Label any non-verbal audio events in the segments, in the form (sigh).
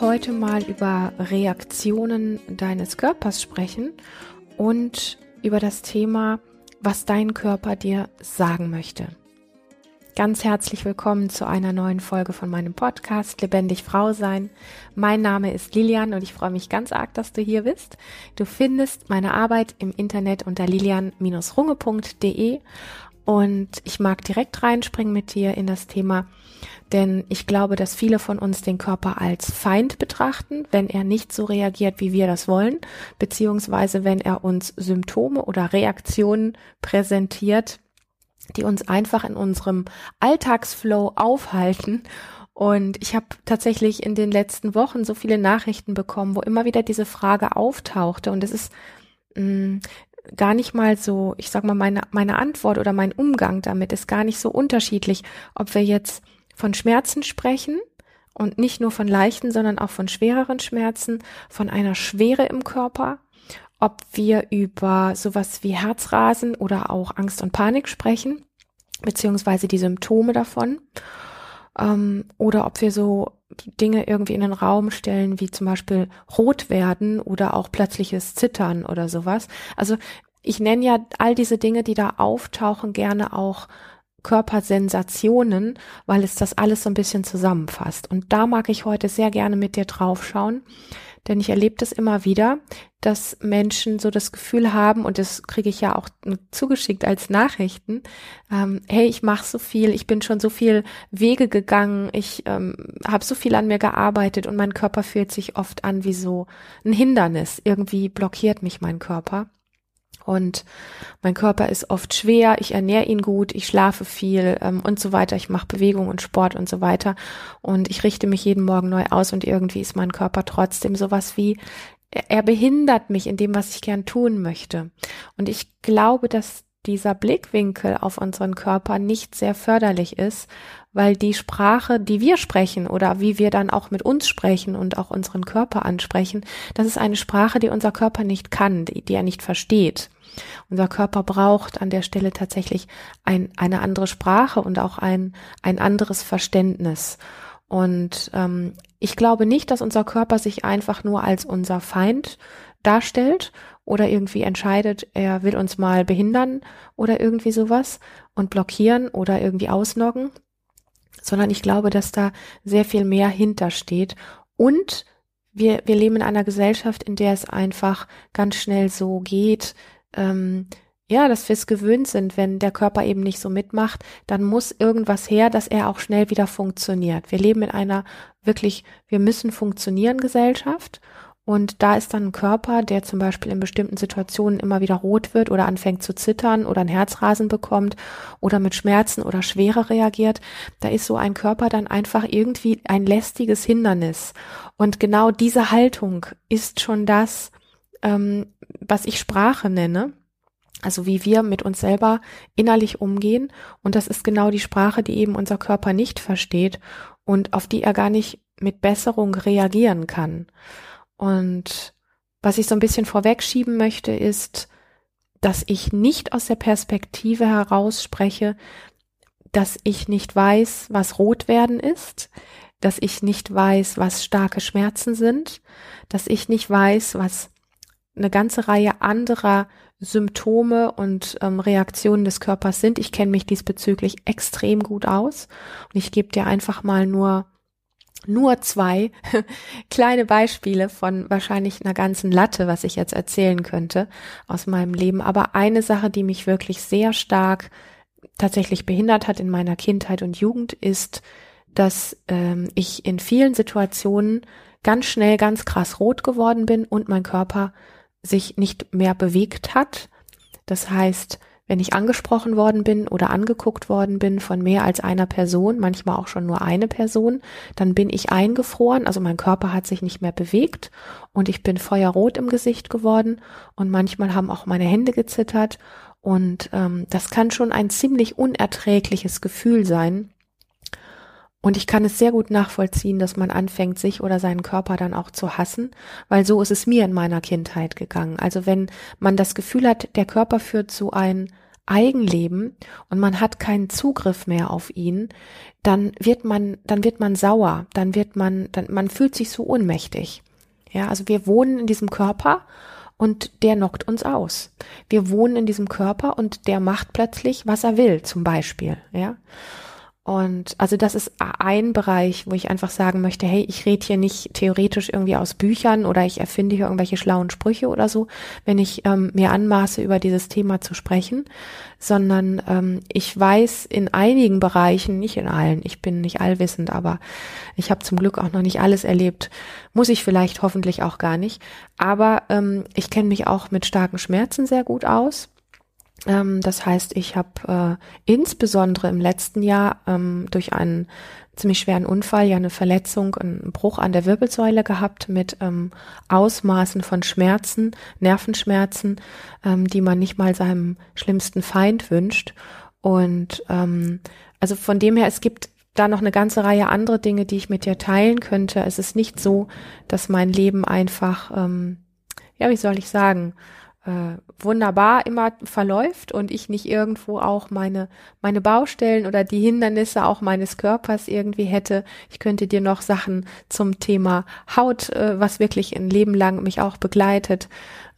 heute mal über Reaktionen deines Körpers sprechen und über das Thema, was dein Körper dir sagen möchte. Ganz herzlich willkommen zu einer neuen Folge von meinem Podcast Lebendig Frau sein. Mein Name ist Lilian und ich freue mich ganz arg, dass du hier bist. Du findest meine Arbeit im Internet unter lilian-runge.de und ich mag direkt reinspringen mit dir in das Thema, denn ich glaube, dass viele von uns den Körper als Feind betrachten, wenn er nicht so reagiert, wie wir das wollen, beziehungsweise wenn er uns Symptome oder Reaktionen präsentiert, die uns einfach in unserem Alltagsflow aufhalten. Und ich habe tatsächlich in den letzten Wochen so viele Nachrichten bekommen, wo immer wieder diese Frage auftauchte. Und es ist mh, mm, gar nicht mal so, ich sag mal, meine, meine Antwort oder mein Umgang damit ist gar nicht so unterschiedlich, ob wir jetzt von Schmerzen sprechen und nicht nur von leichten, sondern auch von schwereren Schmerzen, von einer Schwere im Körper, ob wir über sowas wie Herzrasen oder auch Angst und Panik sprechen, beziehungsweise die Symptome davon, ähm, oder ob wir so Dinge irgendwie in den Raum stellen, wie zum Beispiel rot werden oder auch plötzliches Zittern oder sowas. Also ich nenne ja all diese Dinge, die da auftauchen, gerne auch Körpersensationen, weil es das alles so ein bisschen zusammenfasst. Und da mag ich heute sehr gerne mit dir draufschauen, denn ich erlebe das immer wieder, dass Menschen so das Gefühl haben, und das kriege ich ja auch zugeschickt als Nachrichten, ähm, hey, ich mache so viel, ich bin schon so viel Wege gegangen, ich ähm, habe so viel an mir gearbeitet und mein Körper fühlt sich oft an wie so ein Hindernis. Irgendwie blockiert mich mein Körper und mein Körper ist oft schwer, ich ernähre ihn gut, ich schlafe viel ähm, und so weiter, ich mache Bewegung und Sport und so weiter und ich richte mich jeden Morgen neu aus und irgendwie ist mein Körper trotzdem sowas wie, er behindert mich in dem, was ich gern tun möchte. Und ich glaube, dass dieser Blickwinkel auf unseren Körper nicht sehr förderlich ist, weil die Sprache, die wir sprechen oder wie wir dann auch mit uns sprechen und auch unseren Körper ansprechen, das ist eine Sprache, die unser Körper nicht kann, die, die er nicht versteht. Unser Körper braucht an der Stelle tatsächlich ein, eine andere Sprache und auch ein, ein anderes Verständnis. Und ähm, ich glaube nicht, dass unser Körper sich einfach nur als unser Feind darstellt oder irgendwie entscheidet, er will uns mal behindern oder irgendwie sowas und blockieren oder irgendwie ausnocken, sondern ich glaube, dass da sehr viel mehr hintersteht und wir, wir leben in einer Gesellschaft, in der es einfach ganz schnell so geht, ähm, ja, dass wir es gewöhnt sind, wenn der Körper eben nicht so mitmacht, dann muss irgendwas her, dass er auch schnell wieder funktioniert. Wir leben in einer wirklich, wir müssen funktionieren Gesellschaft und da ist dann ein Körper, der zum Beispiel in bestimmten Situationen immer wieder rot wird oder anfängt zu zittern oder ein Herzrasen bekommt oder mit Schmerzen oder Schwere reagiert. Da ist so ein Körper dann einfach irgendwie ein lästiges Hindernis. Und genau diese Haltung ist schon das, ähm, was ich Sprache nenne. Also wie wir mit uns selber innerlich umgehen. Und das ist genau die Sprache, die eben unser Körper nicht versteht und auf die er gar nicht mit Besserung reagieren kann. Und was ich so ein bisschen vorwegschieben möchte, ist, dass ich nicht aus der Perspektive heraus spreche, dass ich nicht weiß, was rot werden ist, dass ich nicht weiß, was starke Schmerzen sind, dass ich nicht weiß, was eine ganze Reihe anderer Symptome und ähm, Reaktionen des Körpers sind. Ich kenne mich diesbezüglich extrem gut aus und ich gebe dir einfach mal nur nur zwei (laughs) kleine Beispiele von wahrscheinlich einer ganzen Latte, was ich jetzt erzählen könnte aus meinem Leben. Aber eine Sache, die mich wirklich sehr stark tatsächlich behindert hat in meiner Kindheit und Jugend, ist, dass ähm, ich in vielen Situationen ganz schnell ganz krass rot geworden bin und mein Körper sich nicht mehr bewegt hat. Das heißt, wenn ich angesprochen worden bin oder angeguckt worden bin von mehr als einer Person, manchmal auch schon nur eine Person, dann bin ich eingefroren, also mein Körper hat sich nicht mehr bewegt und ich bin feuerrot im Gesicht geworden und manchmal haben auch meine Hände gezittert und ähm, das kann schon ein ziemlich unerträgliches Gefühl sein. Und ich kann es sehr gut nachvollziehen, dass man anfängt, sich oder seinen Körper dann auch zu hassen, weil so ist es mir in meiner Kindheit gegangen. Also wenn man das Gefühl hat, der Körper führt so ein Eigenleben und man hat keinen Zugriff mehr auf ihn, dann wird man, dann wird man sauer, dann wird man, dann, man fühlt sich so ohnmächtig. Ja, also wir wohnen in diesem Körper und der knockt uns aus. Wir wohnen in diesem Körper und der macht plötzlich, was er will, zum Beispiel, ja. Und also das ist ein Bereich, wo ich einfach sagen möchte, hey, ich rede hier nicht theoretisch irgendwie aus Büchern oder ich erfinde hier irgendwelche schlauen Sprüche oder so, wenn ich ähm, mir anmaße, über dieses Thema zu sprechen, sondern ähm, ich weiß in einigen Bereichen, nicht in allen, ich bin nicht allwissend, aber ich habe zum Glück auch noch nicht alles erlebt, muss ich vielleicht hoffentlich auch gar nicht, aber ähm, ich kenne mich auch mit starken Schmerzen sehr gut aus ähm, das heißt, ich habe äh, insbesondere im letzten Jahr ähm, durch einen ziemlich schweren Unfall ja eine Verletzung, einen Bruch an der Wirbelsäule gehabt mit ähm, Ausmaßen von Schmerzen, Nervenschmerzen, ähm, die man nicht mal seinem schlimmsten Feind wünscht. Und ähm, also von dem her, es gibt da noch eine ganze Reihe andere Dinge, die ich mit dir teilen könnte. Es ist nicht so, dass mein Leben einfach, ähm, ja, wie soll ich sagen, äh, wunderbar immer verläuft und ich nicht irgendwo auch meine, meine Baustellen oder die Hindernisse auch meines Körpers irgendwie hätte. Ich könnte dir noch Sachen zum Thema Haut, äh, was wirklich ein Leben lang mich auch begleitet,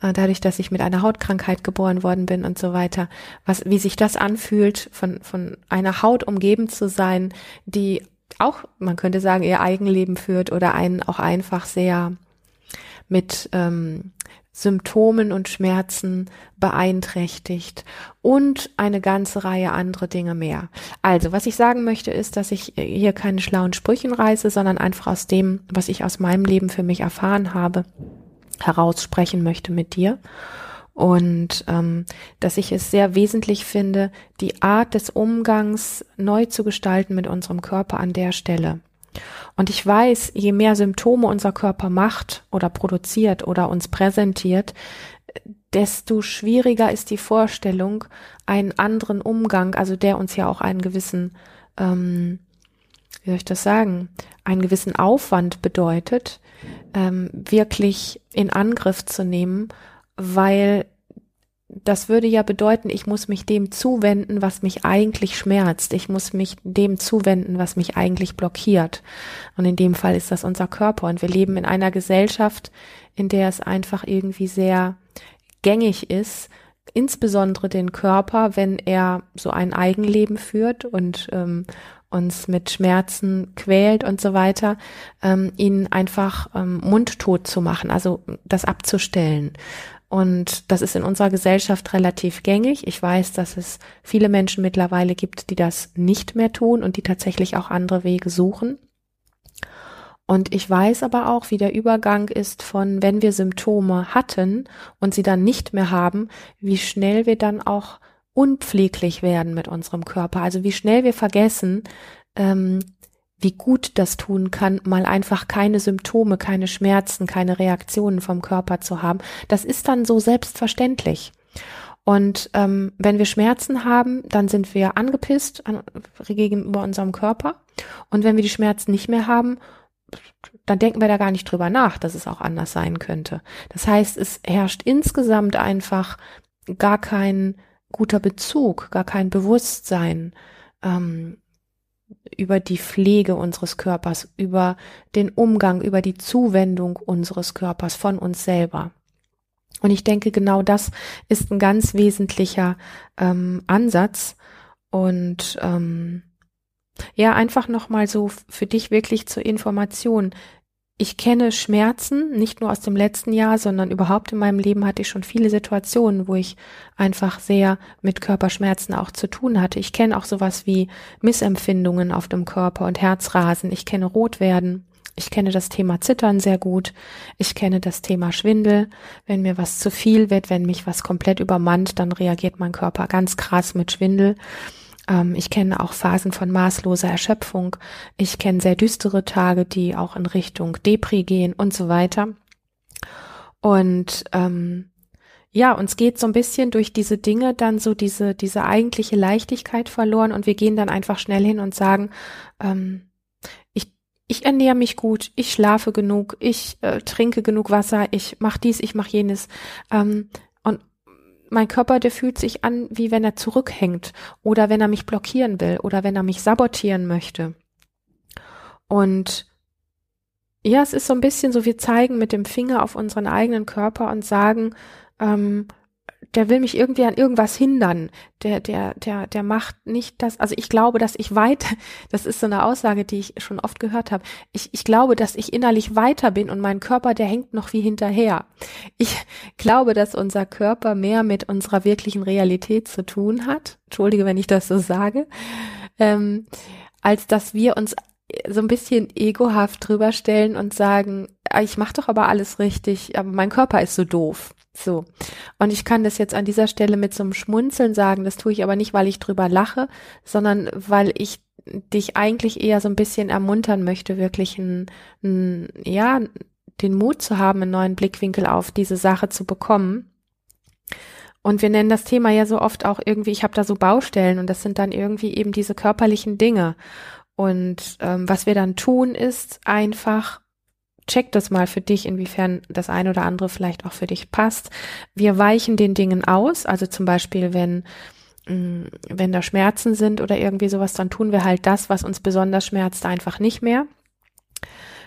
äh, dadurch, dass ich mit einer Hautkrankheit geboren worden bin und so weiter, was, wie sich das anfühlt, von, von einer Haut umgeben zu sein, die auch, man könnte sagen, ihr Eigenleben führt oder einen auch einfach sehr mit ähm, Symptomen und Schmerzen beeinträchtigt und eine ganze Reihe andere Dinge mehr. Also, was ich sagen möchte, ist, dass ich hier keine schlauen Sprüchen reiße, sondern einfach aus dem, was ich aus meinem Leben für mich erfahren habe, heraussprechen möchte mit dir. Und ähm, dass ich es sehr wesentlich finde, die Art des Umgangs neu zu gestalten mit unserem Körper an der Stelle. Und ich weiß, je mehr Symptome unser Körper macht oder produziert oder uns präsentiert, desto schwieriger ist die Vorstellung, einen anderen Umgang, also der uns ja auch einen gewissen, ähm, wie soll ich das sagen, einen gewissen Aufwand bedeutet, ähm, wirklich in Angriff zu nehmen, weil das würde ja bedeuten, ich muss mich dem zuwenden, was mich eigentlich schmerzt. Ich muss mich dem zuwenden, was mich eigentlich blockiert. Und in dem Fall ist das unser Körper. Und wir leben in einer Gesellschaft, in der es einfach irgendwie sehr gängig ist, insbesondere den Körper, wenn er so ein Eigenleben führt und ähm, uns mit Schmerzen quält und so weiter, ähm, ihn einfach ähm, mundtot zu machen, also das abzustellen. Und das ist in unserer Gesellschaft relativ gängig. Ich weiß, dass es viele Menschen mittlerweile gibt, die das nicht mehr tun und die tatsächlich auch andere Wege suchen. Und ich weiß aber auch, wie der Übergang ist von, wenn wir Symptome hatten und sie dann nicht mehr haben, wie schnell wir dann auch unpfleglich werden mit unserem Körper. Also wie schnell wir vergessen, ähm, wie gut das tun kann, mal einfach keine Symptome, keine Schmerzen, keine Reaktionen vom Körper zu haben. Das ist dann so selbstverständlich. Und ähm, wenn wir Schmerzen haben, dann sind wir angepisst an, gegenüber unserem Körper. Und wenn wir die Schmerzen nicht mehr haben, dann denken wir da gar nicht drüber nach, dass es auch anders sein könnte. Das heißt, es herrscht insgesamt einfach gar kein guter Bezug, gar kein Bewusstsein ähm, über die Pflege unseres Körpers, über den Umgang, über die Zuwendung unseres Körpers von uns selber. Und ich denke, genau das ist ein ganz wesentlicher ähm, Ansatz. Und ähm, ja, einfach nochmal so für dich wirklich zur Information ich kenne Schmerzen, nicht nur aus dem letzten Jahr, sondern überhaupt in meinem Leben hatte ich schon viele Situationen, wo ich einfach sehr mit Körperschmerzen auch zu tun hatte. Ich kenne auch sowas wie Missempfindungen auf dem Körper und Herzrasen. Ich kenne Rotwerden. Ich kenne das Thema Zittern sehr gut. Ich kenne das Thema Schwindel. Wenn mir was zu viel wird, wenn mich was komplett übermannt, dann reagiert mein Körper ganz krass mit Schwindel. Ähm, ich kenne auch Phasen von maßloser Erschöpfung. Ich kenne sehr düstere Tage, die auch in Richtung Depri gehen und so weiter. Und ähm, ja, uns geht so ein bisschen durch diese Dinge dann so diese, diese eigentliche Leichtigkeit verloren und wir gehen dann einfach schnell hin und sagen, ähm, ich, ich ernähre mich gut, ich schlafe genug, ich äh, trinke genug Wasser, ich mache dies, ich mache jenes. Ähm, mein Körper, der fühlt sich an, wie wenn er zurückhängt oder wenn er mich blockieren will oder wenn er mich sabotieren möchte. Und ja, es ist so ein bisschen so, wir zeigen mit dem Finger auf unseren eigenen Körper und sagen, ähm, der will mich irgendwie an irgendwas hindern. Der, der, der, der macht nicht das. Also ich glaube, dass ich weit, (laughs) das ist so eine Aussage, die ich schon oft gehört habe. Ich, ich glaube, dass ich innerlich weiter bin und mein Körper, der hängt noch wie hinterher. Ich (laughs) glaube, dass unser Körper mehr mit unserer wirklichen Realität zu tun hat. Entschuldige, wenn ich das so sage. Ähm, als dass wir uns so ein bisschen egohaft drüber stellen und sagen, ich mache doch aber alles richtig, aber mein Körper ist so doof. So. Und ich kann das jetzt an dieser Stelle mit so einem Schmunzeln sagen, das tue ich aber nicht, weil ich drüber lache, sondern weil ich dich eigentlich eher so ein bisschen ermuntern möchte, wirklich ein, ein ja, den Mut zu haben, einen neuen Blickwinkel auf diese Sache zu bekommen. Und wir nennen das Thema ja so oft auch irgendwie, ich habe da so Baustellen und das sind dann irgendwie eben diese körperlichen Dinge. Und ähm, was wir dann tun, ist einfach, check das mal für dich, inwiefern das eine oder andere vielleicht auch für dich passt. Wir weichen den Dingen aus, also zum Beispiel, wenn mm, wenn da Schmerzen sind oder irgendwie sowas, dann tun wir halt das, was uns besonders schmerzt, einfach nicht mehr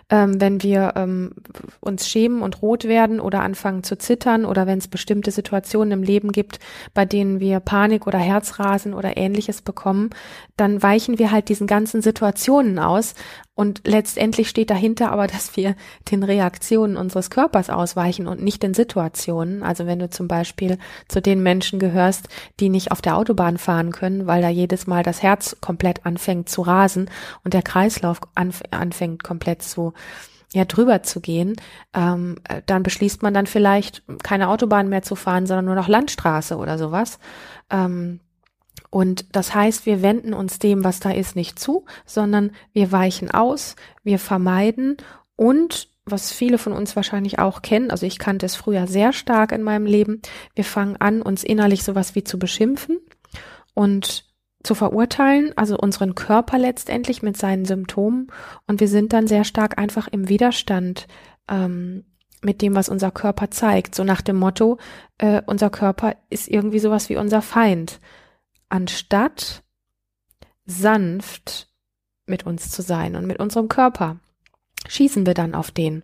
ähm, wenn wir ähm, uns schämen und rot werden oder anfangen zu zittern oder wenn es bestimmte Situationen im Leben gibt, bei denen wir Panik oder Herzrasen oder ähnliches bekommen, dann weichen wir halt diesen ganzen Situationen aus und letztendlich steht dahinter aber, (laughs) dass wir den Reaktionen unseres Körpers ausweichen und nicht den Situationen. Also wenn du zum Beispiel zu den Menschen gehörst, die nicht auf der Autobahn fahren können, weil da jedes Mal das Herz komplett anfängt zu rasen und der Kreislauf anf anfängt komplett zu ja drüber zu gehen, ähm, dann beschließt man dann vielleicht keine Autobahn mehr zu fahren, sondern nur noch Landstraße oder sowas. Ähm, und das heißt, wir wenden uns dem, was da ist, nicht zu, sondern wir weichen aus, wir vermeiden. Und was viele von uns wahrscheinlich auch kennen, also ich kannte es früher sehr stark in meinem Leben, wir fangen an, uns innerlich sowas wie zu beschimpfen und zu verurteilen, also unseren Körper letztendlich mit seinen Symptomen. Und wir sind dann sehr stark einfach im Widerstand ähm, mit dem, was unser Körper zeigt, so nach dem Motto, äh, unser Körper ist irgendwie sowas wie unser Feind anstatt sanft mit uns zu sein und mit unserem Körper, schießen wir dann auf den.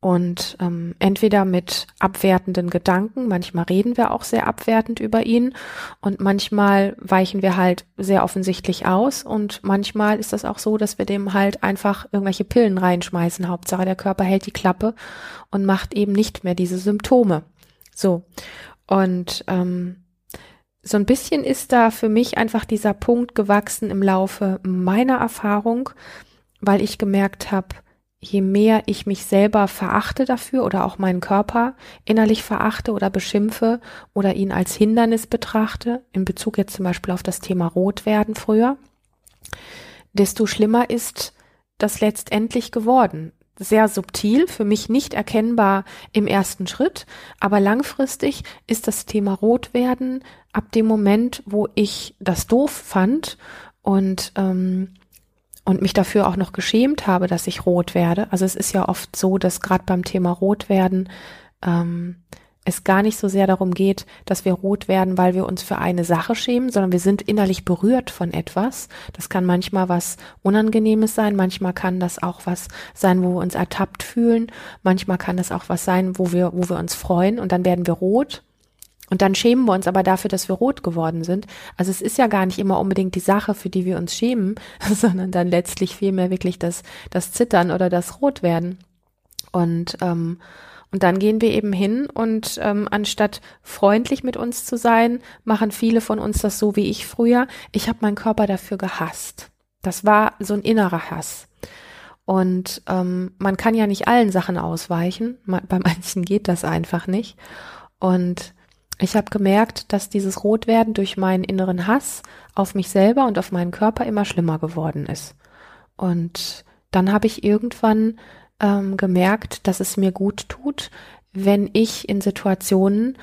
Und ähm, entweder mit abwertenden Gedanken, manchmal reden wir auch sehr abwertend über ihn und manchmal weichen wir halt sehr offensichtlich aus und manchmal ist das auch so, dass wir dem halt einfach irgendwelche Pillen reinschmeißen. Hauptsache der Körper hält die Klappe und macht eben nicht mehr diese Symptome. So. Und ähm, so ein bisschen ist da für mich einfach dieser Punkt gewachsen im Laufe meiner Erfahrung, weil ich gemerkt habe, je mehr ich mich selber verachte dafür oder auch meinen Körper innerlich verachte oder beschimpfe oder ihn als Hindernis betrachte, in Bezug jetzt zum Beispiel auf das Thema Rotwerden früher, desto schlimmer ist das letztendlich geworden sehr subtil, für mich nicht erkennbar im ersten Schritt, aber langfristig ist das Thema Rotwerden ab dem Moment, wo ich das doof fand und ähm, und mich dafür auch noch geschämt habe, dass ich rot werde. Also es ist ja oft so, dass gerade beim Thema Rotwerden ähm, es gar nicht so sehr darum geht, dass wir rot werden, weil wir uns für eine Sache schämen, sondern wir sind innerlich berührt von etwas. Das kann manchmal was Unangenehmes sein, manchmal kann das auch was sein, wo wir uns ertappt fühlen, manchmal kann das auch was sein, wo wir, wo wir uns freuen und dann werden wir rot. Und dann schämen wir uns aber dafür, dass wir rot geworden sind. Also es ist ja gar nicht immer unbedingt die Sache, für die wir uns schämen, (laughs) sondern dann letztlich vielmehr wirklich das, das Zittern oder das Rotwerden. Und ähm, und dann gehen wir eben hin und ähm, anstatt freundlich mit uns zu sein, machen viele von uns das so wie ich früher. Ich habe meinen Körper dafür gehasst. Das war so ein innerer Hass. Und ähm, man kann ja nicht allen Sachen ausweichen. Bei manchen geht das einfach nicht. Und ich habe gemerkt, dass dieses Rotwerden durch meinen inneren Hass auf mich selber und auf meinen Körper immer schlimmer geworden ist. Und dann habe ich irgendwann ähm, gemerkt, dass es mir gut tut, wenn ich in Situationen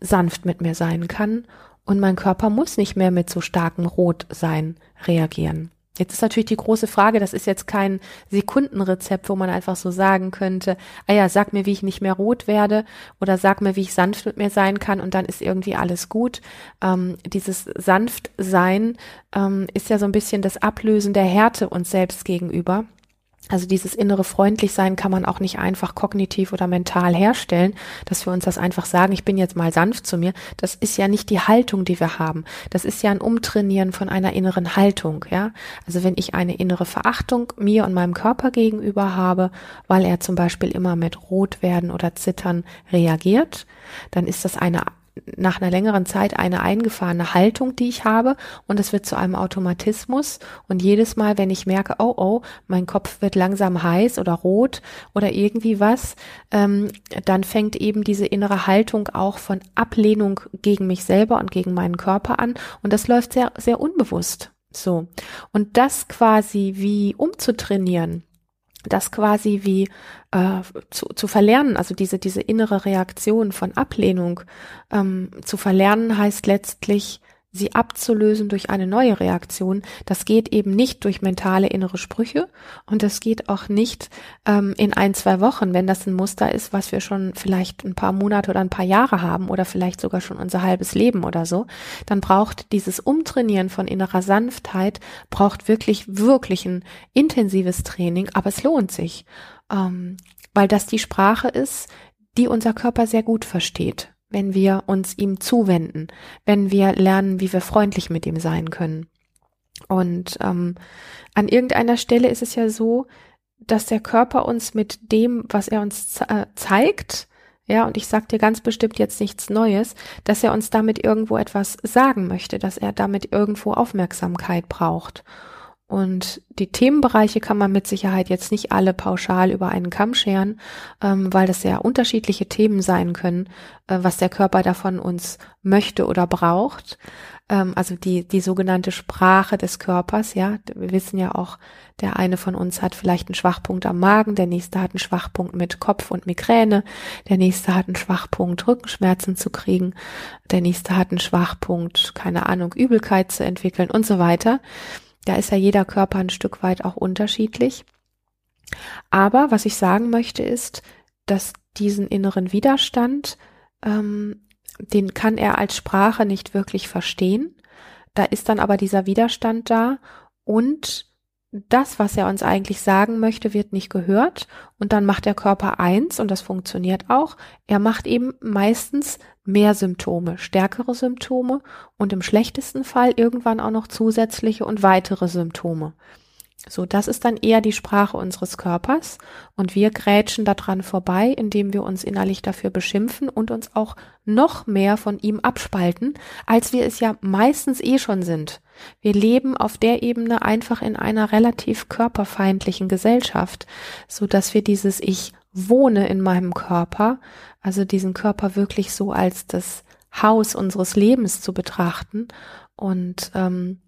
sanft mit mir sein kann und mein Körper muss nicht mehr mit so starkem Rot sein reagieren. Jetzt ist natürlich die große Frage, das ist jetzt kein Sekundenrezept, wo man einfach so sagen könnte, ah ja, sag mir, wie ich nicht mehr rot werde oder sag mir, wie ich sanft mit mir sein kann und dann ist irgendwie alles gut. Ähm, dieses Sanftsein ähm, ist ja so ein bisschen das Ablösen der Härte uns selbst gegenüber. Also dieses innere Freundlichsein kann man auch nicht einfach kognitiv oder mental herstellen, dass wir uns das einfach sagen, ich bin jetzt mal sanft zu mir. Das ist ja nicht die Haltung, die wir haben. Das ist ja ein Umtrainieren von einer inneren Haltung, ja. Also wenn ich eine innere Verachtung mir und meinem Körper gegenüber habe, weil er zum Beispiel immer mit Rot werden oder Zittern reagiert, dann ist das eine nach einer längeren Zeit eine eingefahrene Haltung, die ich habe und es wird zu einem Automatismus und jedes Mal, wenn ich merke, oh oh, mein Kopf wird langsam heiß oder rot oder irgendwie was, ähm, dann fängt eben diese innere Haltung auch von Ablehnung gegen mich selber und gegen meinen Körper an und das läuft sehr, sehr unbewusst. So. Und das quasi wie umzutrainieren, das quasi wie äh, zu, zu verlernen, also diese, diese innere Reaktion von Ablehnung ähm, zu verlernen, heißt letztlich, sie abzulösen durch eine neue Reaktion. Das geht eben nicht durch mentale innere Sprüche und das geht auch nicht ähm, in ein, zwei Wochen, wenn das ein Muster ist, was wir schon vielleicht ein paar Monate oder ein paar Jahre haben oder vielleicht sogar schon unser halbes Leben oder so. Dann braucht dieses Umtrainieren von innerer Sanftheit, braucht wirklich, wirklich ein intensives Training, aber es lohnt sich, ähm, weil das die Sprache ist, die unser Körper sehr gut versteht wenn wir uns ihm zuwenden, wenn wir lernen, wie wir freundlich mit ihm sein können. Und ähm, an irgendeiner Stelle ist es ja so, dass der Körper uns mit dem, was er uns äh, zeigt, ja, und ich sag dir ganz bestimmt jetzt nichts Neues, dass er uns damit irgendwo etwas sagen möchte, dass er damit irgendwo Aufmerksamkeit braucht. Und die Themenbereiche kann man mit Sicherheit jetzt nicht alle pauschal über einen Kamm scheren, ähm, weil das sehr unterschiedliche Themen sein können, äh, was der Körper davon uns möchte oder braucht. Ähm, also die, die sogenannte Sprache des Körpers, ja. Wir wissen ja auch, der eine von uns hat vielleicht einen Schwachpunkt am Magen, der nächste hat einen Schwachpunkt mit Kopf und Migräne, der nächste hat einen Schwachpunkt, Rückenschmerzen zu kriegen, der nächste hat einen Schwachpunkt, keine Ahnung, Übelkeit zu entwickeln und so weiter. Da ist ja jeder Körper ein Stück weit auch unterschiedlich. Aber was ich sagen möchte ist, dass diesen inneren Widerstand, ähm, den kann er als Sprache nicht wirklich verstehen. Da ist dann aber dieser Widerstand da und das, was er uns eigentlich sagen möchte, wird nicht gehört und dann macht der Körper eins und das funktioniert auch. Er macht eben meistens mehr Symptome, stärkere Symptome und im schlechtesten Fall irgendwann auch noch zusätzliche und weitere Symptome. So, das ist dann eher die Sprache unseres Körpers und wir grätschen daran vorbei, indem wir uns innerlich dafür beschimpfen und uns auch noch mehr von ihm abspalten, als wir es ja meistens eh schon sind. Wir leben auf der Ebene einfach in einer relativ körperfeindlichen Gesellschaft, so dass wir dieses Ich wohne in meinem Körper, also diesen Körper wirklich so als das Haus unseres Lebens zu betrachten und ähm,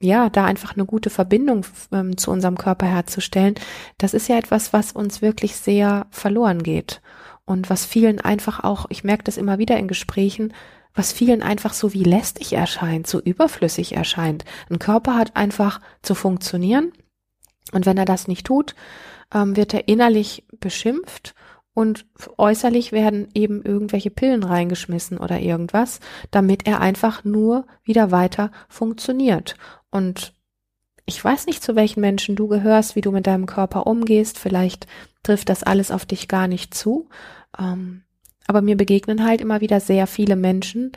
ja, da einfach eine gute Verbindung ähm, zu unserem Körper herzustellen, das ist ja etwas, was uns wirklich sehr verloren geht. Und was vielen einfach auch, ich merke das immer wieder in Gesprächen, was vielen einfach so wie lästig erscheint, so überflüssig erscheint. Ein Körper hat einfach zu funktionieren. Und wenn er das nicht tut, ähm, wird er innerlich beschimpft und äußerlich werden eben irgendwelche Pillen reingeschmissen oder irgendwas, damit er einfach nur wieder weiter funktioniert. Und ich weiß nicht, zu welchen Menschen du gehörst, wie du mit deinem Körper umgehst. Vielleicht trifft das alles auf dich gar nicht zu. Ähm, aber mir begegnen halt immer wieder sehr viele Menschen,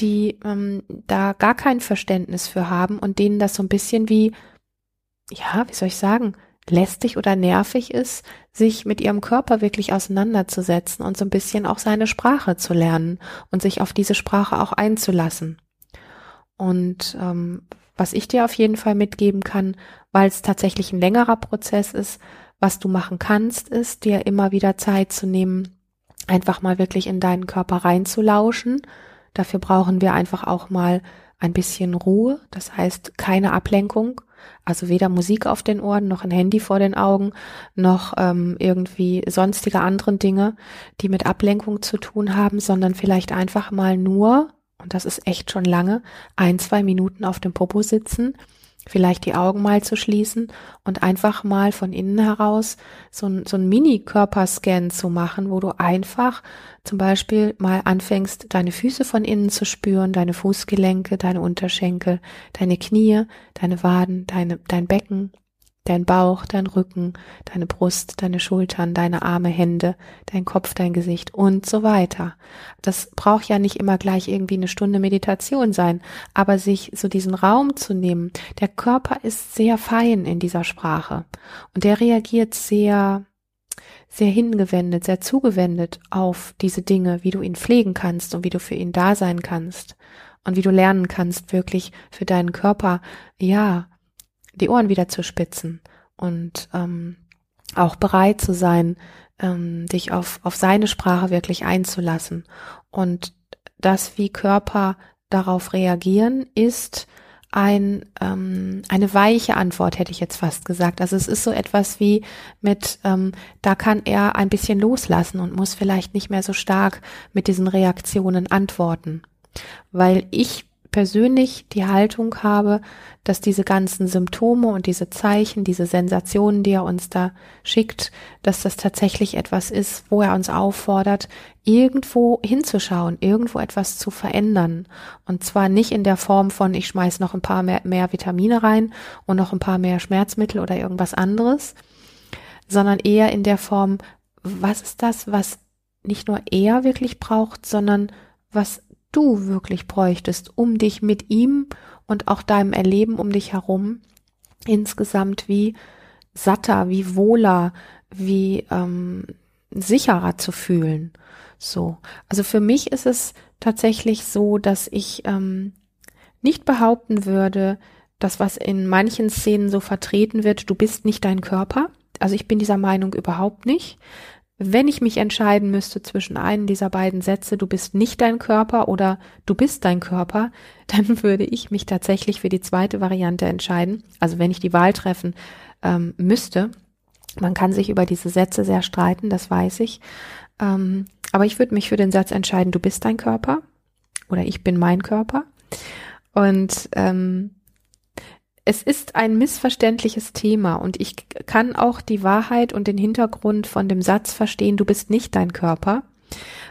die ähm, da gar kein Verständnis für haben und denen das so ein bisschen wie, ja, wie soll ich sagen, lästig oder nervig ist, sich mit ihrem Körper wirklich auseinanderzusetzen und so ein bisschen auch seine Sprache zu lernen und sich auf diese Sprache auch einzulassen. Und ähm, was ich dir auf jeden Fall mitgeben kann, weil es tatsächlich ein längerer Prozess ist, was du machen kannst, ist dir immer wieder Zeit zu nehmen, einfach mal wirklich in deinen Körper reinzulauschen. Dafür brauchen wir einfach auch mal ein bisschen Ruhe, das heißt keine Ablenkung, also weder Musik auf den Ohren, noch ein Handy vor den Augen, noch ähm, irgendwie sonstige anderen Dinge, die mit Ablenkung zu tun haben, sondern vielleicht einfach mal nur und das ist echt schon lange, ein, zwei Minuten auf dem Popo sitzen, vielleicht die Augen mal zu schließen und einfach mal von innen heraus so ein, so ein Mini-Körperscan zu machen, wo du einfach zum Beispiel mal anfängst, deine Füße von innen zu spüren, deine Fußgelenke, deine Unterschenkel, deine Knie, deine Waden, deine, dein Becken, dein Bauch, dein Rücken, deine Brust, deine Schultern, deine Arme, Hände, dein Kopf, dein Gesicht und so weiter. Das braucht ja nicht immer gleich irgendwie eine Stunde Meditation sein, aber sich so diesen Raum zu nehmen. Der Körper ist sehr fein in dieser Sprache und der reagiert sehr sehr hingewendet, sehr zugewendet auf diese Dinge, wie du ihn pflegen kannst und wie du für ihn da sein kannst und wie du lernen kannst, wirklich für deinen Körper, ja, die Ohren wieder zu spitzen und ähm, auch bereit zu sein, ähm, dich auf, auf seine Sprache wirklich einzulassen. Und das, wie Körper darauf reagieren, ist ein, ähm, eine weiche Antwort, hätte ich jetzt fast gesagt. Also es ist so etwas wie mit, ähm, da kann er ein bisschen loslassen und muss vielleicht nicht mehr so stark mit diesen Reaktionen antworten. Weil ich persönlich die Haltung habe, dass diese ganzen Symptome und diese Zeichen, diese Sensationen, die er uns da schickt, dass das tatsächlich etwas ist, wo er uns auffordert, irgendwo hinzuschauen, irgendwo etwas zu verändern. Und zwar nicht in der Form von, ich schmeiß noch ein paar mehr, mehr Vitamine rein und noch ein paar mehr Schmerzmittel oder irgendwas anderes, sondern eher in der Form, was ist das, was nicht nur er wirklich braucht, sondern was du wirklich bräuchtest, um dich mit ihm und auch deinem Erleben um dich herum insgesamt wie satter, wie wohler, wie ähm, sicherer zu fühlen. So, also für mich ist es tatsächlich so, dass ich ähm, nicht behaupten würde, dass was in manchen Szenen so vertreten wird, du bist nicht dein Körper. Also ich bin dieser Meinung überhaupt nicht, wenn ich mich entscheiden müsste zwischen einem dieser beiden Sätze, du bist nicht dein Körper oder du bist dein Körper, (laughs) dann würde ich mich tatsächlich für die zweite Variante entscheiden. Also wenn ich die Wahl treffen ähm, müsste. Man kann sich über diese Sätze sehr streiten, das weiß ich. Ähm, aber ich würde mich für den Satz entscheiden, du bist dein Körper oder ich bin mein Körper. Und ähm, es ist ein missverständliches Thema und ich kann auch die Wahrheit und den Hintergrund von dem Satz verstehen, du bist nicht dein Körper,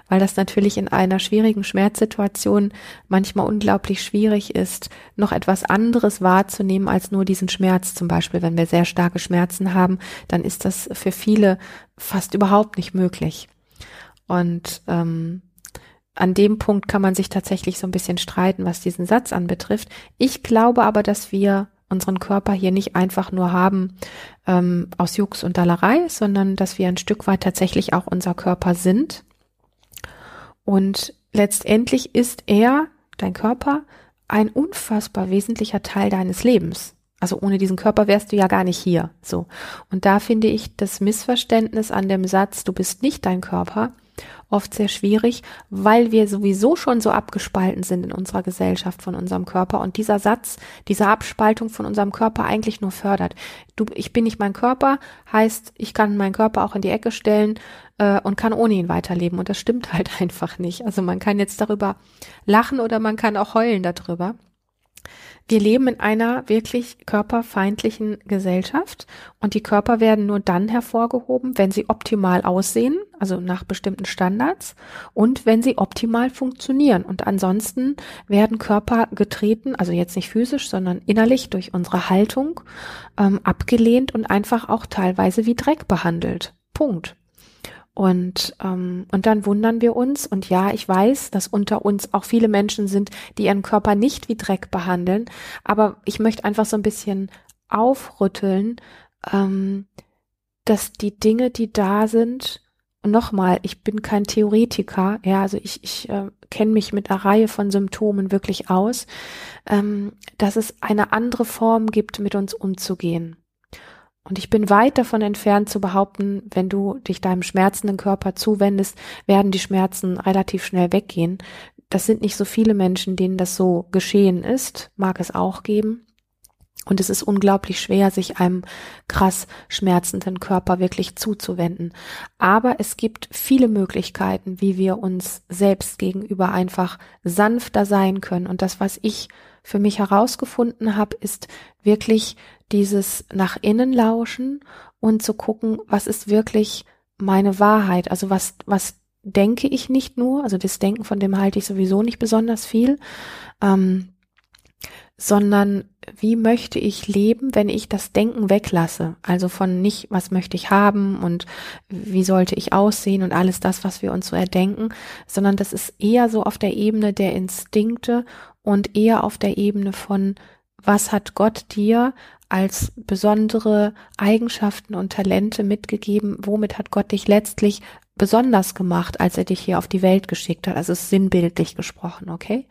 weil das natürlich in einer schwierigen Schmerzsituation manchmal unglaublich schwierig ist, noch etwas anderes wahrzunehmen als nur diesen Schmerz. Zum Beispiel, wenn wir sehr starke Schmerzen haben, dann ist das für viele fast überhaupt nicht möglich. Und ähm, an dem Punkt kann man sich tatsächlich so ein bisschen streiten, was diesen Satz anbetrifft. Ich glaube aber, dass wir unseren Körper hier nicht einfach nur haben ähm, aus Jux und Dallerei, sondern dass wir ein Stück weit tatsächlich auch unser Körper sind. Und letztendlich ist er, dein Körper, ein unfassbar wesentlicher Teil deines Lebens. Also ohne diesen Körper wärst du ja gar nicht hier. So. Und da finde ich das Missverständnis an dem Satz, du bist nicht dein Körper, oft sehr schwierig, weil wir sowieso schon so abgespalten sind in unserer Gesellschaft von unserem Körper und dieser Satz, diese Abspaltung von unserem Körper eigentlich nur fördert. Du, ich bin nicht mein Körper, heißt, ich kann meinen Körper auch in die Ecke stellen äh, und kann ohne ihn weiterleben und das stimmt (laughs) halt einfach nicht. Also man kann jetzt darüber lachen oder man kann auch heulen darüber. Wir leben in einer wirklich körperfeindlichen Gesellschaft und die Körper werden nur dann hervorgehoben, wenn sie optimal aussehen, also nach bestimmten Standards und wenn sie optimal funktionieren. Und ansonsten werden Körper getreten, also jetzt nicht physisch, sondern innerlich durch unsere Haltung ähm, abgelehnt und einfach auch teilweise wie Dreck behandelt. Punkt. Und, ähm, und dann wundern wir uns, und ja, ich weiß, dass unter uns auch viele Menschen sind, die ihren Körper nicht wie Dreck behandeln, aber ich möchte einfach so ein bisschen aufrütteln, ähm, dass die Dinge, die da sind, und nochmal, ich bin kein Theoretiker, ja, also ich, ich äh, kenne mich mit einer Reihe von Symptomen wirklich aus, ähm, dass es eine andere Form gibt, mit uns umzugehen. Und ich bin weit davon entfernt zu behaupten, wenn du dich deinem schmerzenden Körper zuwendest, werden die Schmerzen relativ schnell weggehen. Das sind nicht so viele Menschen, denen das so geschehen ist, mag es auch geben. Und es ist unglaublich schwer, sich einem krass schmerzenden Körper wirklich zuzuwenden. Aber es gibt viele Möglichkeiten, wie wir uns selbst gegenüber einfach sanfter sein können. Und das, was ich für mich herausgefunden habe, ist wirklich dieses nach innen lauschen und zu gucken, was ist wirklich meine Wahrheit? Also was, was denke ich nicht nur, also das Denken von dem halte ich sowieso nicht besonders viel, ähm, sondern wie möchte ich leben, wenn ich das Denken weglasse? Also von nicht, was möchte ich haben und wie sollte ich aussehen und alles das, was wir uns so erdenken, sondern das ist eher so auf der Ebene der Instinkte und eher auf der Ebene von, was hat Gott dir als besondere Eigenschaften und Talente mitgegeben? Womit hat Gott dich letztlich besonders gemacht, als er dich hier auf die Welt geschickt hat? Also sinnbildlich gesprochen, okay?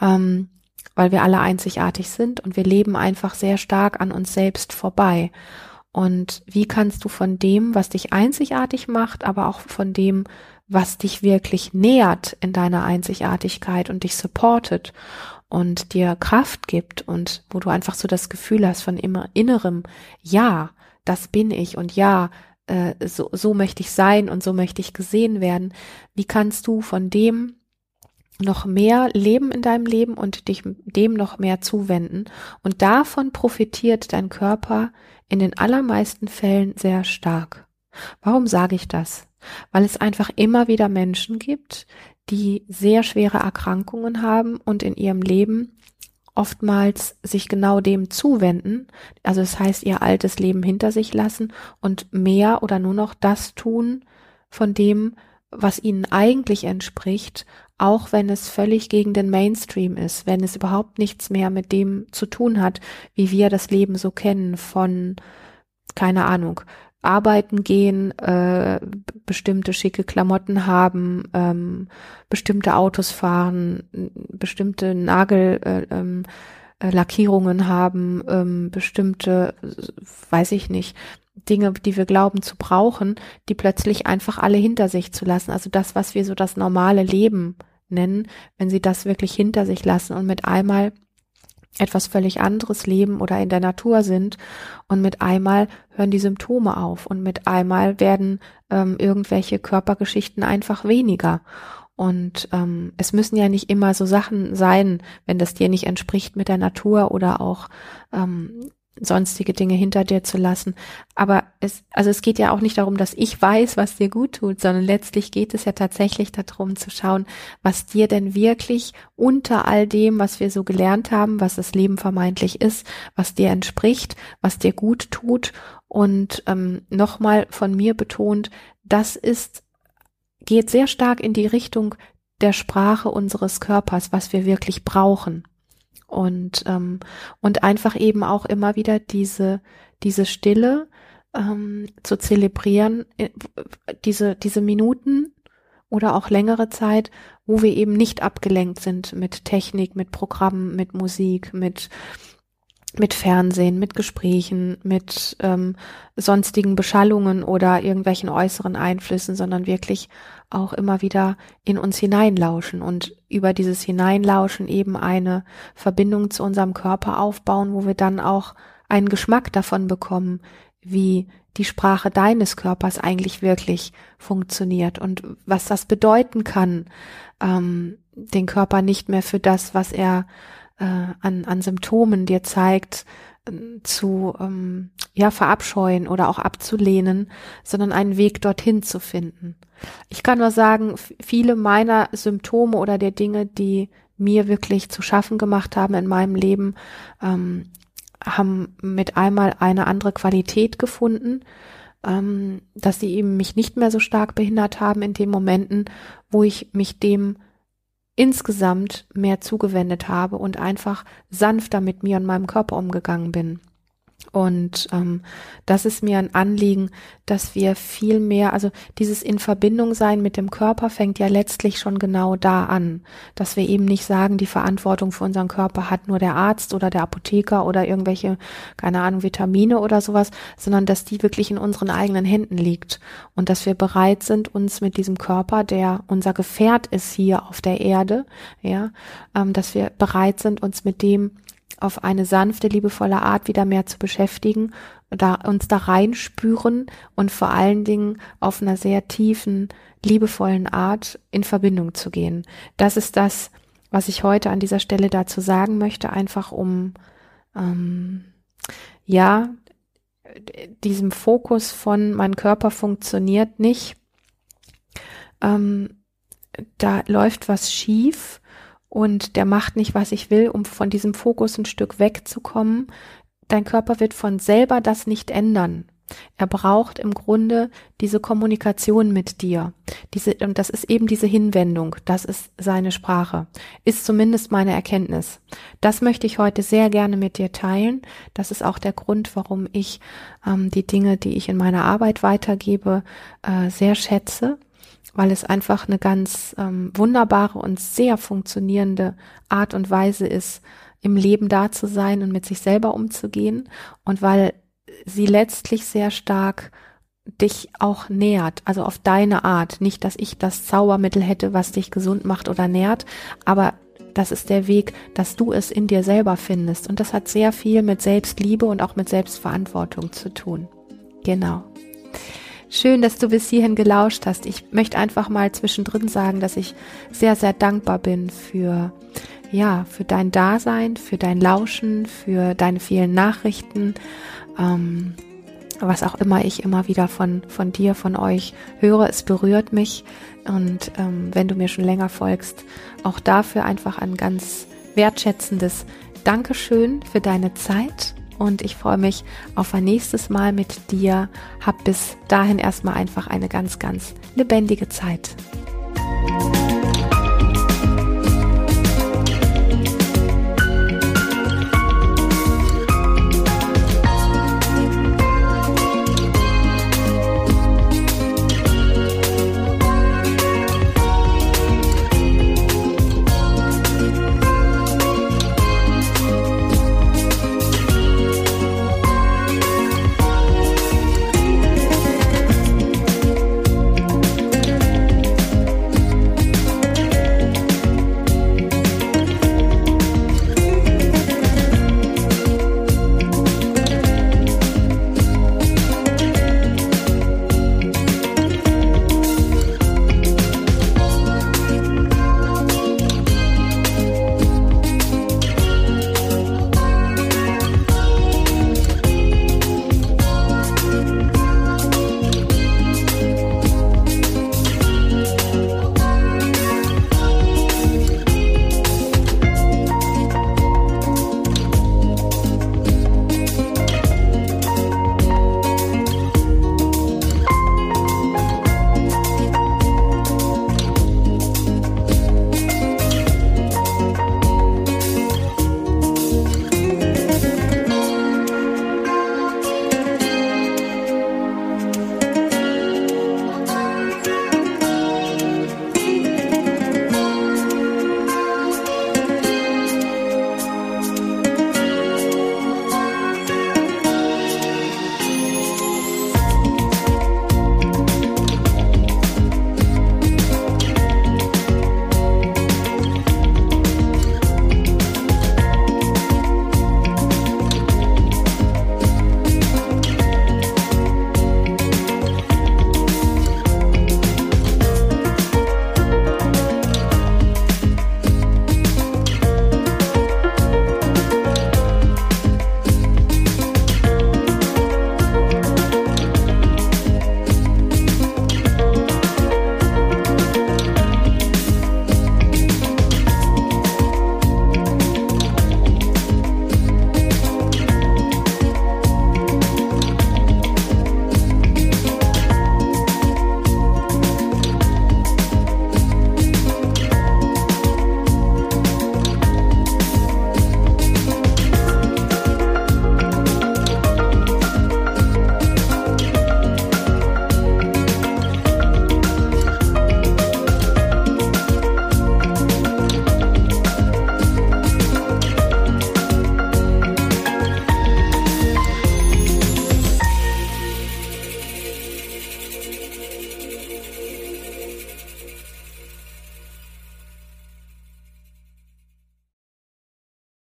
Ähm, weil wir alle einzigartig sind und wir leben einfach sehr stark an uns selbst vorbei. Und wie kannst du von dem, was dich einzigartig macht, aber auch von dem, was dich wirklich nährt in deiner Einzigartigkeit und dich supportet und dir Kraft gibt und wo du einfach so das Gefühl hast von immer innerem, ja, das bin ich und ja, äh, so, so möchte ich sein und so möchte ich gesehen werden. Wie kannst du von dem noch mehr leben in deinem Leben und dich dem noch mehr zuwenden. Und davon profitiert dein Körper in den allermeisten Fällen sehr stark. Warum sage ich das? Weil es einfach immer wieder Menschen gibt, die sehr schwere Erkrankungen haben und in ihrem Leben oftmals sich genau dem zuwenden, also das heißt ihr altes Leben hinter sich lassen und mehr oder nur noch das tun von dem, was ihnen eigentlich entspricht, auch wenn es völlig gegen den Mainstream ist, wenn es überhaupt nichts mehr mit dem zu tun hat, wie wir das Leben so kennen, von, keine Ahnung, arbeiten gehen, äh, bestimmte schicke Klamotten haben, ähm, bestimmte Autos fahren, bestimmte Nagel, äh, ähm, äh, Lackierungen haben, ähm, bestimmte, weiß ich nicht, Dinge, die wir glauben zu brauchen, die plötzlich einfach alle hinter sich zu lassen. Also das, was wir so das normale Leben nennen, wenn sie das wirklich hinter sich lassen und mit einmal etwas völlig anderes leben oder in der Natur sind und mit einmal hören die Symptome auf und mit einmal werden ähm, irgendwelche Körpergeschichten einfach weniger. Und ähm, es müssen ja nicht immer so Sachen sein, wenn das dir nicht entspricht mit der Natur oder auch ähm, sonstige Dinge hinter dir zu lassen. Aber es, also es geht ja auch nicht darum, dass ich weiß, was dir gut tut, sondern letztlich geht es ja tatsächlich darum zu schauen, was dir denn wirklich unter all dem, was wir so gelernt haben, was das Leben vermeintlich ist, was dir entspricht, was dir gut tut. Und ähm, nochmal von mir betont, das ist, geht sehr stark in die Richtung der Sprache unseres Körpers, was wir wirklich brauchen und ähm, und einfach eben auch immer wieder diese diese Stille ähm, zu zelebrieren, äh, diese diese Minuten oder auch längere Zeit, wo wir eben nicht abgelenkt sind mit Technik, mit Programmen, mit Musik, mit mit Fernsehen, mit Gesprächen, mit ähm, sonstigen Beschallungen oder irgendwelchen äußeren Einflüssen, sondern wirklich auch immer wieder in uns hineinlauschen und über dieses Hineinlauschen eben eine Verbindung zu unserem Körper aufbauen, wo wir dann auch einen Geschmack davon bekommen, wie die Sprache deines Körpers eigentlich wirklich funktioniert und was das bedeuten kann, ähm, den Körper nicht mehr für das, was er äh, an, an Symptomen dir zeigt, äh, zu ähm, ja verabscheuen oder auch abzulehnen, sondern einen Weg dorthin zu finden. Ich kann nur sagen, viele meiner Symptome oder der Dinge, die mir wirklich zu schaffen gemacht haben in meinem Leben, ähm, haben mit einmal eine andere Qualität gefunden, ähm, dass sie eben mich nicht mehr so stark behindert haben in den Momenten, wo ich mich dem insgesamt mehr zugewendet habe und einfach sanfter mit mir und meinem Körper umgegangen bin. Und ähm, das ist mir ein Anliegen, dass wir viel mehr, also dieses in Verbindung sein mit dem Körper fängt ja letztlich schon genau da an, dass wir eben nicht sagen, die Verantwortung für unseren Körper hat nur der Arzt oder der Apotheker oder irgendwelche, keine Ahnung, Vitamine oder sowas, sondern dass die wirklich in unseren eigenen Händen liegt. Und dass wir bereit sind, uns mit diesem Körper, der unser Gefährt ist hier auf der Erde, ja, ähm, dass wir bereit sind, uns mit dem auf eine sanfte, liebevolle Art wieder mehr zu beschäftigen, da, uns da reinspüren und vor allen Dingen auf einer sehr tiefen, liebevollen Art in Verbindung zu gehen. Das ist das, was ich heute an dieser Stelle dazu sagen möchte, einfach um ähm, ja diesem Fokus von mein Körper funktioniert nicht, ähm, da läuft was schief und der macht nicht, was ich will, um von diesem Fokus ein Stück wegzukommen. Dein Körper wird von selber das nicht ändern. Er braucht im Grunde diese Kommunikation mit dir. Diese, und das ist eben diese Hinwendung. Das ist seine Sprache. Ist zumindest meine Erkenntnis. Das möchte ich heute sehr gerne mit dir teilen. Das ist auch der Grund, warum ich ähm, die Dinge, die ich in meiner Arbeit weitergebe, äh, sehr schätze, weil es einfach eine ganz ähm, wunderbare und sehr funktionierende Art und Weise ist, im Leben da zu sein und mit sich selber umzugehen und weil sie letztlich sehr stark dich auch nährt, also auf deine Art. Nicht, dass ich das Zaubermittel hätte, was dich gesund macht oder nährt, aber das ist der Weg, dass du es in dir selber findest. Und das hat sehr viel mit Selbstliebe und auch mit Selbstverantwortung zu tun. Genau. Schön, dass du bis hierhin gelauscht hast. Ich möchte einfach mal zwischendrin sagen, dass ich sehr, sehr dankbar bin für, ja, für dein Dasein, für dein Lauschen, für deine vielen Nachrichten ähm, was auch immer ich immer wieder von, von dir, von euch höre, es berührt mich. Und ähm, wenn du mir schon länger folgst, auch dafür einfach ein ganz wertschätzendes Dankeschön für deine Zeit. Und ich freue mich auf ein nächstes Mal mit dir. Hab bis dahin erstmal einfach eine ganz, ganz lebendige Zeit.